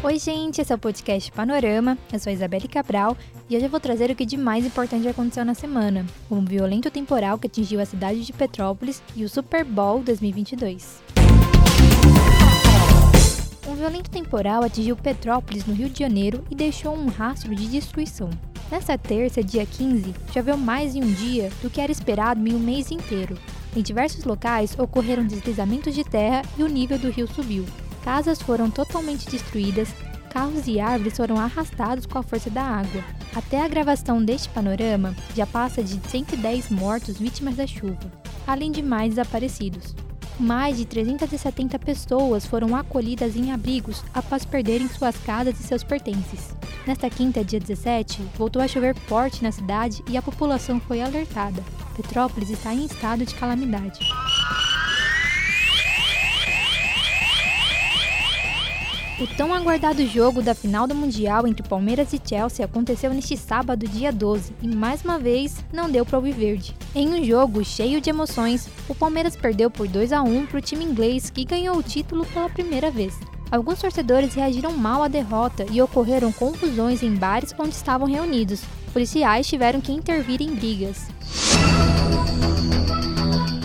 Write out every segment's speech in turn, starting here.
Oi, gente, esse é o podcast Panorama. Eu sou a Isabelle Cabral e hoje eu vou trazer o que de mais importante aconteceu na semana, o violento temporal que atingiu a cidade de Petrópolis e o Super Bowl 2022. Um violento temporal atingiu Petrópolis, no Rio de Janeiro, e deixou um rastro de destruição. Nesta terça, dia 15, choveu mais em um dia do que era esperado em um mês inteiro. Em diversos locais ocorreram deslizamentos de terra e o nível do rio subiu. Casas foram totalmente destruídas, carros e árvores foram arrastados com a força da água. Até a gravação deste panorama, já passa de 110 mortos vítimas da chuva, além de mais desaparecidos. Mais de 370 pessoas foram acolhidas em abrigos após perderem suas casas e seus pertences. Nesta quinta, dia 17, voltou a chover forte na cidade e a população foi alertada. Petrópolis está em estado de calamidade. O tão aguardado jogo da final do Mundial entre Palmeiras e Chelsea aconteceu neste sábado, dia 12, e mais uma vez não deu para o Viverde. Em um jogo cheio de emoções, o Palmeiras perdeu por 2 a 1 para o time inglês que ganhou o título pela primeira vez. Alguns torcedores reagiram mal à derrota e ocorreram confusões em bares onde estavam reunidos. Policiais tiveram que intervir em brigas.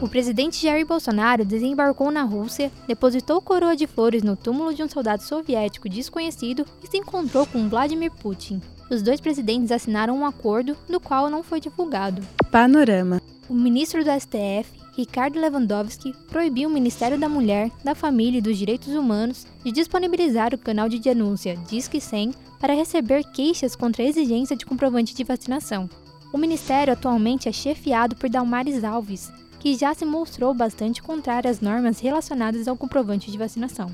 O presidente Jair Bolsonaro desembarcou na Rússia, depositou coroa de flores no túmulo de um soldado soviético desconhecido e se encontrou com Vladimir Putin. Os dois presidentes assinaram um acordo, no qual não foi divulgado. Panorama. O ministro do STF, Ricardo Lewandowski, proibiu o Ministério da Mulher, da Família e dos Direitos Humanos de disponibilizar o canal de denúncia Disque 100 para receber queixas contra a exigência de comprovante de vacinação. O ministério atualmente é chefiado por Dalmares Alves, que já se mostrou bastante contrária às normas relacionadas ao comprovante de vacinação.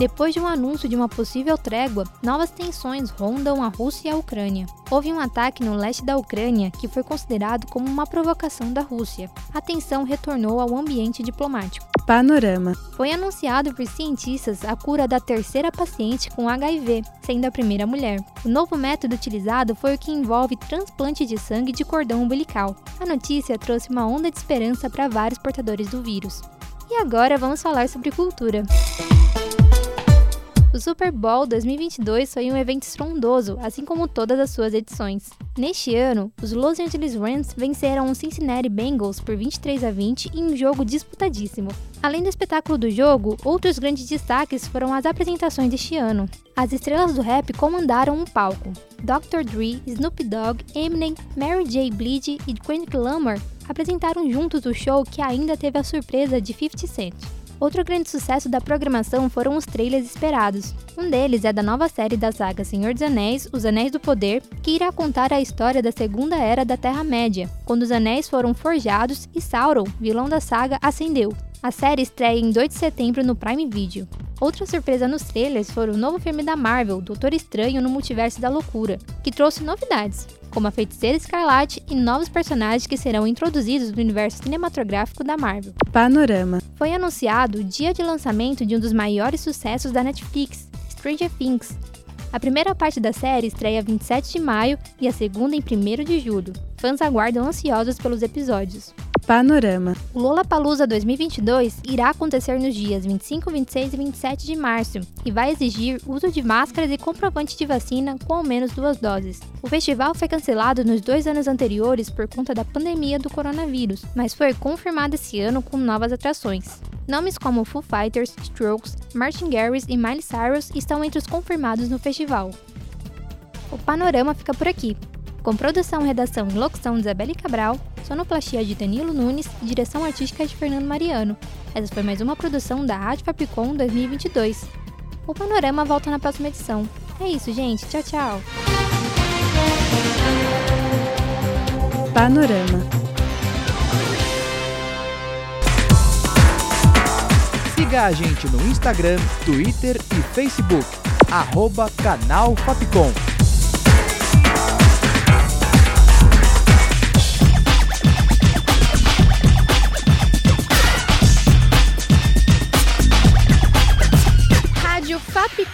Depois de um anúncio de uma possível trégua, novas tensões rondam a Rússia e a Ucrânia. Houve um ataque no leste da Ucrânia que foi considerado como uma provocação da Rússia. A tensão retornou ao ambiente diplomático. Panorama. Foi anunciado por cientistas a cura da terceira paciente com HIV, sendo a primeira mulher. O novo método utilizado foi o que envolve transplante de sangue de cordão umbilical. A notícia trouxe uma onda de esperança para vários portadores do vírus. E agora vamos falar sobre cultura. O Super Bowl 2022 foi um evento estrondoso, assim como todas as suas edições. Neste ano, os Los Angeles Rams venceram os Cincinnati Bengals por 23 a 20 em um jogo disputadíssimo. Além do espetáculo do jogo, outros grandes destaques foram as apresentações deste ano. As estrelas do rap comandaram um palco. Dr. Dre, Snoop Dogg, Eminem, Mary J. Blige e Kendrick Lamar apresentaram juntos o show que ainda teve a surpresa de 50 Cent. Outro grande sucesso da programação foram os trailers esperados. Um deles é da nova série da saga Senhor dos Anéis, Os Anéis do Poder, que irá contar a história da Segunda Era da Terra-média, quando os anéis foram forjados e Sauron, vilão da saga, ascendeu. A série estreia em 2 de setembro no Prime Video. Outra surpresa nos trailers foi o novo filme da Marvel, Doutor Estranho no Multiverso da Loucura, que trouxe novidades, como a Feiticeira Escarlate e novos personagens que serão introduzidos no universo cinematográfico da Marvel. Panorama. Foi anunciado o dia de lançamento de um dos maiores sucessos da Netflix, Stranger Things. A primeira parte da série estreia 27 de maio e a segunda em 1 de julho. Fãs aguardam ansiosos pelos episódios. Panorama. O Lollapalooza 2022 irá acontecer nos dias 25, 26 e 27 de março e vai exigir uso de máscaras e comprovante de vacina com ao menos duas doses. O festival foi cancelado nos dois anos anteriores por conta da pandemia do coronavírus, mas foi confirmado esse ano com novas atrações. Nomes como Foo Fighters, Strokes, Martin Garrix e Miley Cyrus estão entre os confirmados no festival. O panorama fica por aqui. Com produção, redação e locução de Isabelle Cabral, sonoplastia de Danilo Nunes e direção artística de Fernando Mariano. Essa foi mais uma produção da Rádio Fapcom 2022. O Panorama volta na próxima edição. É isso, gente. Tchau, tchau. Panorama. Siga a gente no Instagram, Twitter e Facebook. arroba canal Fapcom.